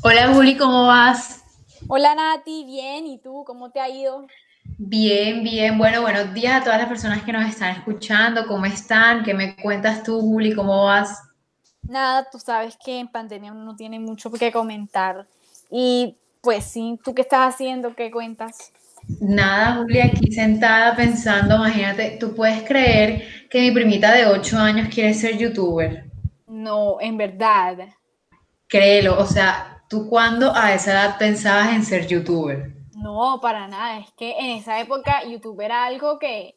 Hola Juli, ¿cómo vas? Hola Nati, bien, ¿y tú cómo te ha ido? Bien, bien. Bueno, buenos días a todas las personas que nos están escuchando. ¿Cómo están? ¿Qué me cuentas tú, Juli? ¿Cómo vas? Nada, tú sabes que en pandemia uno no tiene mucho que comentar. Y pues sí, ¿tú qué estás haciendo? ¿Qué cuentas? Nada, Juli, aquí sentada pensando, imagínate, ¿tú puedes creer que mi primita de 8 años quiere ser youtuber? No, en verdad. Créelo, o sea, ¿tú cuándo a esa edad pensabas en ser youtuber? No, para nada. Es que en esa época YouTube era algo que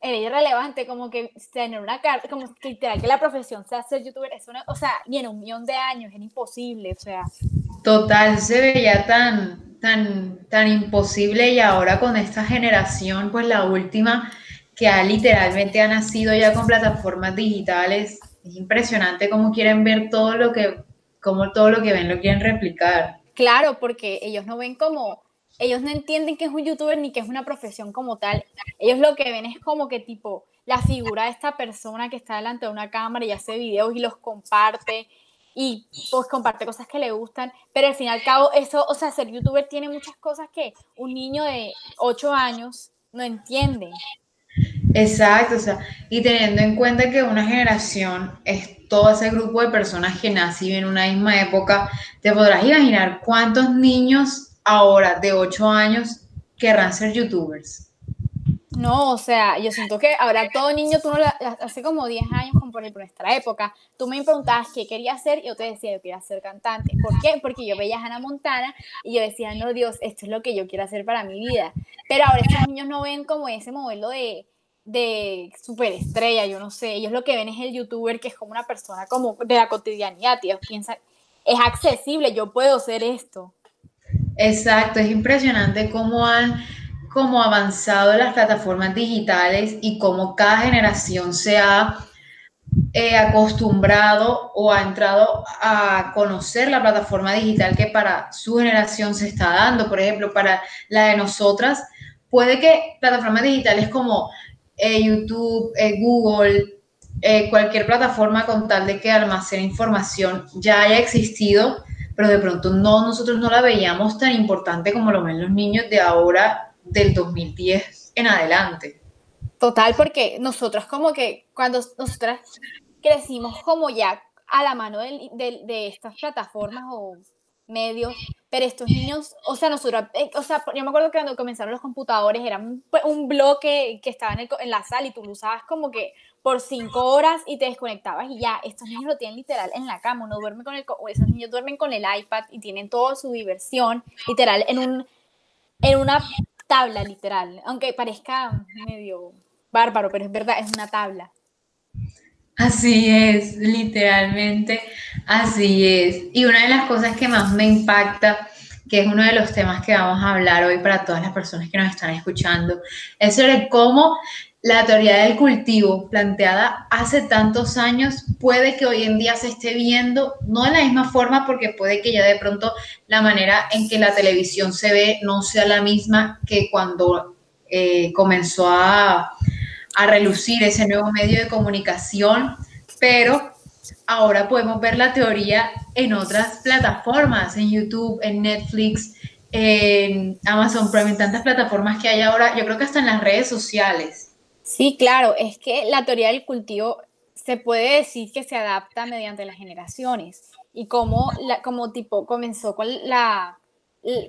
era irrelevante, como que tener una carta, como que literal que la profesión sea ser youtuber, eso no, o sea, ni en un millón de años, era imposible, o sea. Total, se veía tan, tan, tan imposible y ahora con esta generación, pues la última que ha literalmente ha nacido ya con plataformas digitales, es impresionante cómo quieren ver todo lo que, cómo todo lo que ven lo quieren replicar. Claro, porque ellos no ven como, ellos no entienden que es un youtuber ni que es una profesión como tal. Ellos lo que ven es como que tipo la figura de esta persona que está delante de una cámara y hace videos y los comparte y pues comparte cosas que le gustan, pero al fin y al cabo eso, o sea, ser youtuber tiene muchas cosas que un niño de 8 años no entiende. Exacto, o sea, y teniendo en cuenta que una generación es todo ese grupo de personas que nacen en una misma época, te podrás imaginar cuántos niños ahora de 8 años querrán ser youtubers. No, o sea, yo siento que ahora todo niño, tú no la- hace como 10 años, como por nuestra época, tú me preguntabas qué quería hacer y yo te decía, yo quería ser cantante. ¿Por qué? Porque yo veía a Hannah Montana y yo decía, no, Dios, esto es lo que yo quiero hacer para mi vida. Pero ahora estos niños no ven como ese modelo de, de superestrella, yo no sé, ellos lo que ven es el youtuber que es como una persona como de la cotidianidad, ellos piensan, es accesible, yo puedo ser esto. Exacto, es impresionante cómo han cómo avanzado las plataformas digitales y cómo cada generación se ha eh, acostumbrado o ha entrado a conocer la plataforma digital que para su generación se está dando. Por ejemplo, para la de nosotras, puede que plataformas digitales como eh, YouTube, eh, Google, eh, cualquier plataforma con tal de que almacene información ya haya existido, pero de pronto no, nosotros no la veíamos tan importante como lo ven los niños de ahora, del 2010 en adelante. Total, porque nosotros como que cuando nosotras crecimos como ya a la mano de, de, de estas plataformas o medios, pero estos niños, o sea, nosotros, eh, o sea, yo me acuerdo que cuando comenzaron los computadores era un, un bloque que estaba en, el, en, la sala y tú lo usabas como que por cinco horas y te desconectabas y ya, estos niños lo tienen literal en la cama, uno duerme con el, esos niños duermen con el iPad y tienen toda su diversión literal en un, en una tabla literal, aunque parezca medio bárbaro, pero es verdad, es una tabla. Así es, literalmente, así es. Y una de las cosas que más me impacta, que es uno de los temas que vamos a hablar hoy para todas las personas que nos están escuchando, es sobre cómo la teoría del cultivo planteada hace tantos años puede que hoy en día se esté viendo, no de la misma forma, porque puede que ya de pronto la manera en que la televisión se ve no sea la misma que cuando eh, comenzó a a relucir ese nuevo medio de comunicación, pero ahora podemos ver la teoría en otras plataformas, en YouTube, en Netflix, en Amazon Prime, en tantas plataformas que hay ahora, yo creo que hasta en las redes sociales. Sí, claro, es que la teoría del cultivo se puede decir que se adapta mediante las generaciones y como, como tipo comenzó con la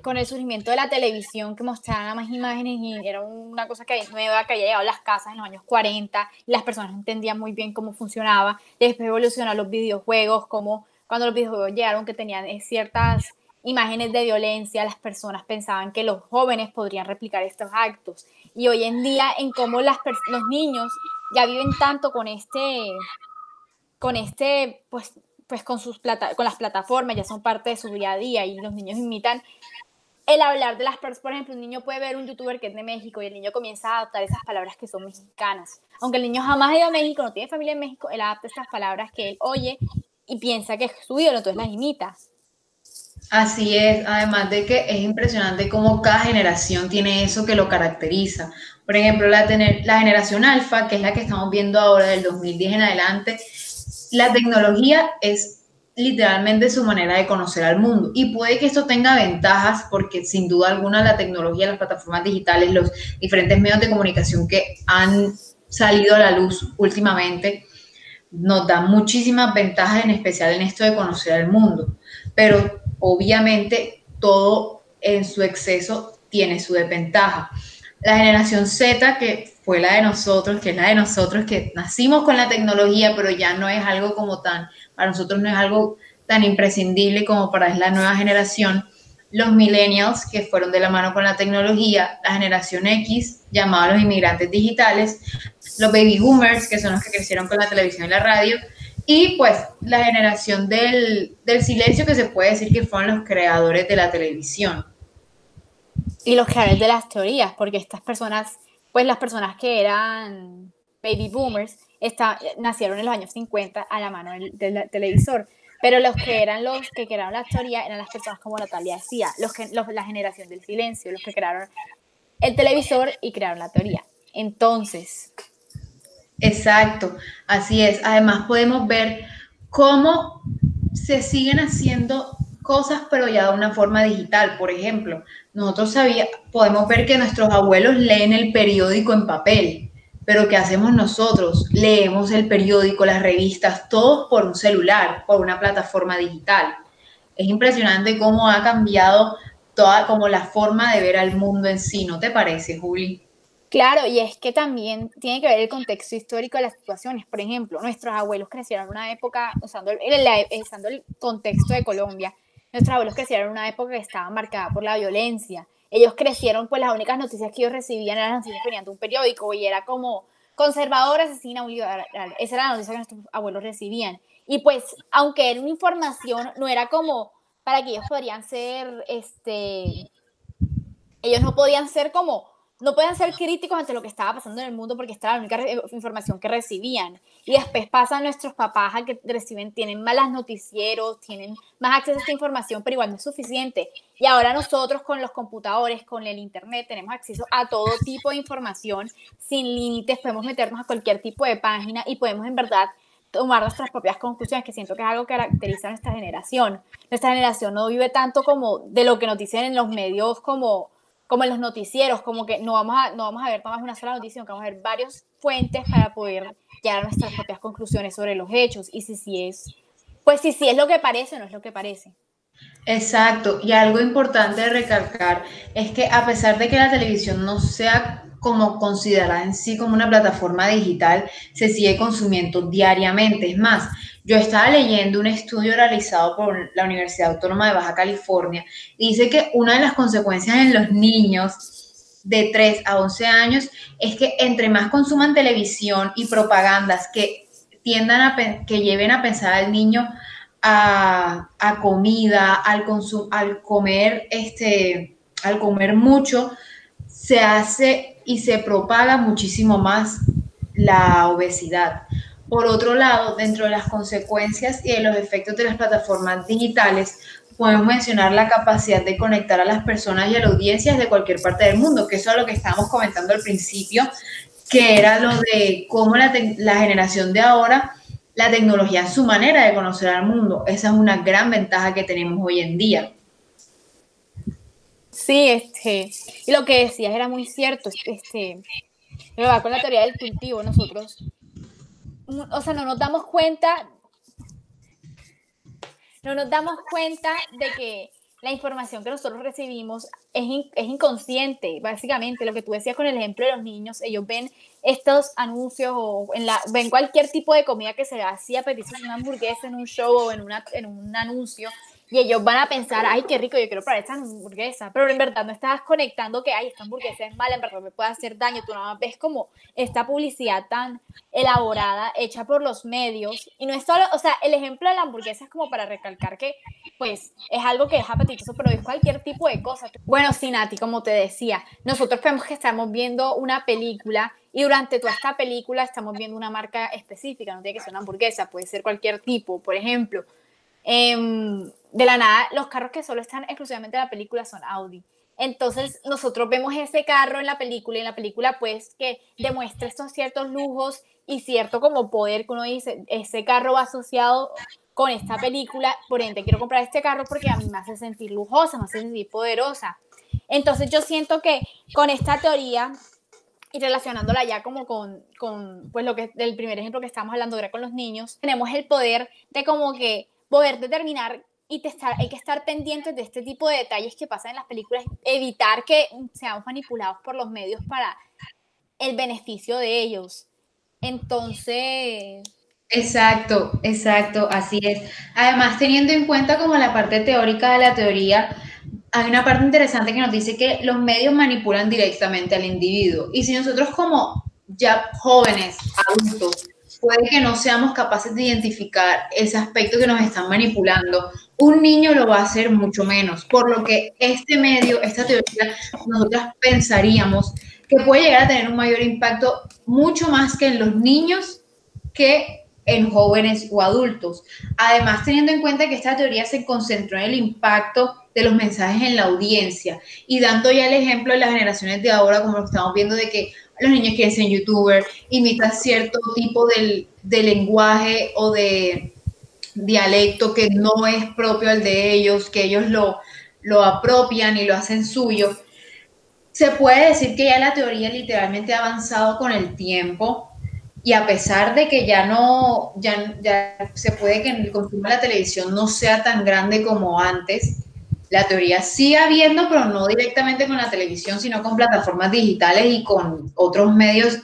con el surgimiento de la televisión que mostraba más imágenes y era una cosa que nueva que había llegado a las casas en los años 40 y las personas entendían muy bien cómo funcionaba. Después evolucionaron los videojuegos, como cuando los videojuegos llegaron que tenían ciertas imágenes de violencia, las personas pensaban que los jóvenes podrían replicar estos actos. Y hoy en día en cómo las los niños ya viven tanto con este con este pues pues con, sus plata con las plataformas, ya son parte de su día a día y los niños imitan el hablar de las personas, por ejemplo, un niño puede ver un youtuber que es de México y el niño comienza a adaptar esas palabras que son mexicanas. Aunque el niño jamás ha ido a México, no tiene familia en México, él adapta estas palabras que él oye y piensa que es su ídolo, entonces las imita. Así es, además de que es impresionante cómo cada generación tiene eso que lo caracteriza. Por ejemplo, la, tener, la generación alfa, que es la que estamos viendo ahora del 2010 en adelante, la tecnología es literalmente su manera de conocer al mundo. Y puede que esto tenga ventajas porque sin duda alguna la tecnología, las plataformas digitales, los diferentes medios de comunicación que han salido a la luz últimamente, nos dan muchísimas ventajas, en especial en esto de conocer al mundo. Pero obviamente todo en su exceso tiene su desventaja. La generación Z, que fue la de nosotros, que es la de nosotros, que nacimos con la tecnología, pero ya no es algo como tan para nosotros no es algo tan imprescindible como para la nueva generación. Los millennials, que fueron de la mano con la tecnología, la generación X, llamados los inmigrantes digitales, los baby boomers, que son los que crecieron con la televisión y la radio, y pues la generación del, del silencio, que se puede decir que fueron los creadores de la televisión. Y los creadores de las teorías, porque estas personas, pues las personas que eran baby boomers, nacieron en los años 50 a la mano del, televisor. Pero los que eran los que crearon la teoría eran las personas como Natalia decía, los que, la generación del silencio, los que crearon el televisor y crearon la teoría. Entonces. Exacto, así es. Además podemos ver cómo se siguen haciendo cosas, pero ya de una forma digital. Por ejemplo, nosotros sabía, podemos ver que nuestros abuelos leen el periódico en papel pero ¿qué hacemos nosotros? Leemos el periódico, las revistas, todos por un celular, por una plataforma digital. Es impresionante cómo ha cambiado toda como la forma de ver al mundo en sí, ¿no te parece, Juli? Claro, y es que también tiene que ver el contexto histórico de las situaciones. Por ejemplo, nuestros abuelos crecieron en una época, usando usando el contexto de Colombia, nuestros abuelos crecieron en una época que estaba marcada por la violencia, ellos crecieron, pues las únicas noticias que ellos recibían eran las noticias venían de un periódico y era como conservador asesina liberal. Esa era la noticia que nuestros abuelos recibían. Y pues, aunque era una información, no era como para que ellos podrían ser, este, ellos no podían ser como no pueden ser críticos ante lo que estaba pasando en el mundo porque esta era la única información que recibían. Y después pasan nuestros papás a que reciben, tienen malas noticieros, tienen más acceso a esta información, pero igual no es suficiente. Y ahora nosotros con los computadores, con el internet, tenemos acceso a todo tipo de información sin límites, podemos meternos a cualquier tipo de página y podemos en verdad tomar nuestras propias conclusiones, que siento que es algo que caracteriza a nuestra generación. Nuestra generación no vive tanto como de lo que nos dicen en los medios como como en los noticieros, como que no vamos a, no vamos a ver más una sola noticia, sino que vamos a ver varias fuentes para poder llegar a nuestras propias conclusiones sobre los hechos y si, si es, pues si, si es lo que parece o no es lo que parece. Exacto, y algo importante de recalcar es que a pesar de que la televisión no sea como considerada en sí como una plataforma digital, se sigue consumiendo diariamente. Es más, yo estaba leyendo un estudio realizado por la Universidad Autónoma de Baja California y dice que una de las consecuencias en los niños de 3 a 11 años es que entre más consuman televisión y propagandas que tiendan a que lleven a pensar al niño a, comida, al, al comer este al comer mucho, se hace y se propaga muchísimo más la obesidad. Por otro lado, dentro de las consecuencias y de los efectos de las plataformas digitales, podemos mencionar la capacidad de conectar a las personas y a las audiencias de cualquier parte del mundo, que eso es lo que estábamos comentando al principio, que era lo de cómo la, generación de ahora, la tecnología es su manera de conocer al mundo. Esa es una gran ventaja que tenemos hoy en día. Sí, este, y lo que decías era muy cierto, este, con la teoría del cultivo, nosotros o sea, no nos damos cuenta, no nos damos cuenta de que la información que nosotros recibimos es, es, inconsciente, básicamente. Lo que tú decías con el ejemplo de los niños, ellos ven estos anuncios o en la, ven cualquier tipo de comida que se le hacía apetece una hamburguesa en un show o en, una, en un anuncio y ellos van a pensar, ay, qué rico, yo quiero probar esta hamburguesa, pero en verdad no estás conectando que, ay, esta hamburguesa es mala, en verdad me puede hacer daño, tú nada más ves como esta publicidad tan elaborada, hecha por los medios, y no es solo, o sea, el ejemplo de la hamburguesa es como para recalcar que, pues, es algo que es apetitoso, pero es cualquier tipo de cosa. Bueno, sí, Nati, como te decía, nosotros vemos que estamos viendo una película y durante toda esta película estamos viendo una marca específica, no tiene que ser una hamburguesa, puede ser cualquier tipo, por ejemplo, eh, de la nada, los carros que solo están exclusivamente en la película son Audi. Entonces nosotros vemos ese carro en la película y en la película pues que demuestra estos ciertos lujos y cierto como poder que uno dice, ese carro va asociado con esta película, por ende quiero comprar este carro porque a mí me hace sentir lujosa, me hace sentir poderosa. Entonces yo siento que con esta teoría y relacionándola ya como con, con pues lo que del primer ejemplo que estamos hablando ahora con los niños, tenemos el poder de como que poder determinar y testar, hay que estar pendientes de este tipo de detalles que pasan en las películas, evitar que seamos manipulados por los medios para el beneficio de ellos. Entonces... Exacto, exacto, así es. Además, teniendo en cuenta como la parte teórica de la teoría, hay una parte interesante que nos dice que los medios manipulan directamente al individuo. Y si nosotros como ya jóvenes, adultos, puede que no seamos capaces de identificar ese aspecto que nos están manipulando, un niño lo va a hacer mucho menos. Por lo que este medio, esta teoría, nosotros pensaríamos que puede llegar a tener un mayor impacto mucho más que en los niños que en jóvenes o adultos. Además, teniendo en cuenta que esta teoría se concentró en el impacto de los mensajes en la audiencia y dando ya el ejemplo de las generaciones de ahora, como lo estamos viendo, de que los niños quieren ser youtuber, imitan cierto tipo de, de lenguaje o de dialecto que no es propio al de ellos, que ellos lo, lo apropian y lo hacen suyo. Se puede decir que ya la teoría literalmente ha avanzado con el tiempo y a pesar de que ya no, ya, ya se puede que el consumo de la televisión no sea tan grande como antes, la teoría sigue habiendo, pero no directamente con la televisión, sino con plataformas digitales y con otros medios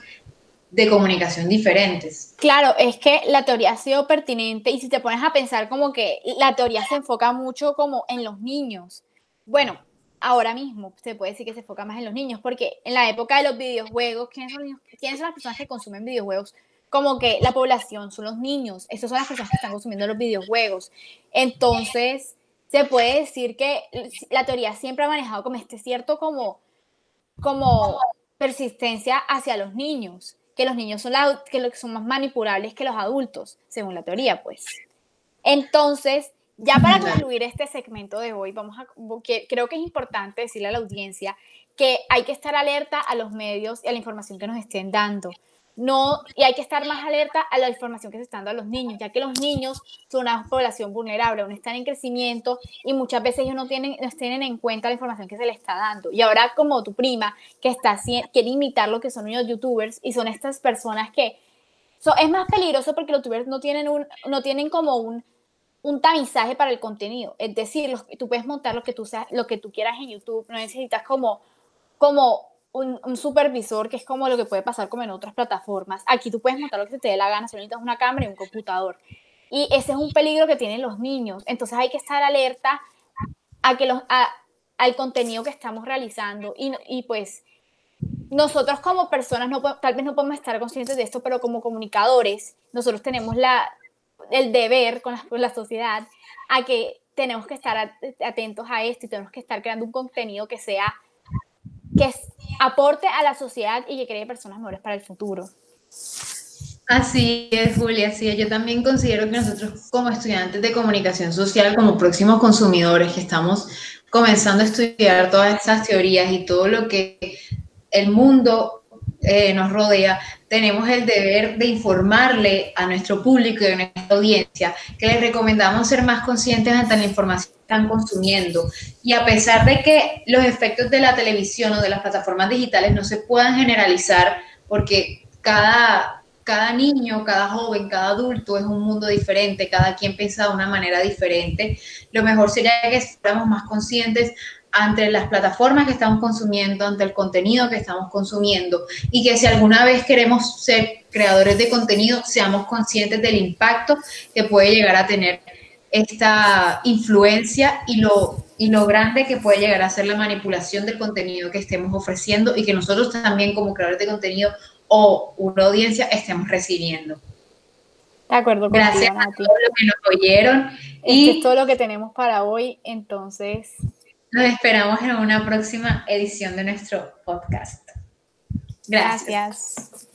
de comunicación diferentes. Claro, es que la teoría ha sido pertinente y si te pones a pensar como que la teoría se enfoca mucho como en los niños. Bueno, ahora mismo se puede decir que se enfoca más en los niños porque en la época de los videojuegos, ¿quiénes son, ¿quiénes son las personas que consumen videojuegos? Como que la población son los niños, esas son las personas que están consumiendo los videojuegos. Entonces, se puede decir que la teoría siempre ha manejado como este cierto como, como persistencia hacia los niños, que los niños son, la, que son más manipulables que los adultos, según la teoría, pues. Entonces, ya para concluir este segmento de hoy, vamos a, creo que es importante decirle a la audiencia que hay que estar alerta a los medios y a la información que nos estén dando no, y hay que estar más alerta a la información que se está dando a los niños, ya que los niños son una población vulnerable, aún están en crecimiento y muchas veces ellos no tienen, no tienen en cuenta la información que se les está dando. Y ahora como tu prima, que está, quiere imitar lo que son los youtubers y son estas personas que es más peligroso porque los youtubers no tienen, un, no tienen como un, un tamizaje para el contenido. Es decir, tú puedes montar lo que tú, lo que tú quieras en YouTube, no necesitas como, como un, supervisor, que es como lo que puede pasar como en otras plataformas. Aquí tú puedes montar lo que te dé la gana, si necesitas una cámara y un computador. Y ese es un peligro que tienen los niños. Entonces hay que estar alerta a que los, al contenido que estamos realizando. Y, y pues nosotros como personas, no, tal vez no podemos estar conscientes de esto, pero como comunicadores, nosotros tenemos la, el deber con la, con la sociedad a que tenemos que estar atentos a esto y tenemos que estar creando un contenido que sea que aporte a la sociedad y que cree personas mejores para el futuro. Así es, Julia, así es. Yo también considero que nosotros como estudiantes de comunicación social, como próximos consumidores que estamos comenzando a estudiar todas estas teorías y todo lo que el mundo eh, nos rodea, tenemos el deber de informarle a nuestro público y a nuestra audiencia que les recomendamos ser más conscientes ante la información están consumiendo. Y a pesar de que los efectos de la televisión o de las plataformas digitales no se puedan generalizar, porque cada, cada niño, cada joven, cada adulto es un mundo diferente, cada quien piensa de una manera diferente, lo mejor sería que fuéramos más conscientes ante las plataformas que estamos consumiendo, ante el contenido que estamos consumiendo y que si alguna vez queremos ser creadores de contenido, seamos conscientes del impacto que puede llegar a tener esta influencia y lo, y lo grande que puede llegar a ser la manipulación del contenido que estemos ofreciendo y que nosotros también como creadores de contenido o una audiencia estemos recibiendo. De acuerdo. Gracias a todos los que nos oyeron. y es todo lo que tenemos para hoy, entonces nos esperamos en una próxima edición de nuestro podcast. Gracias.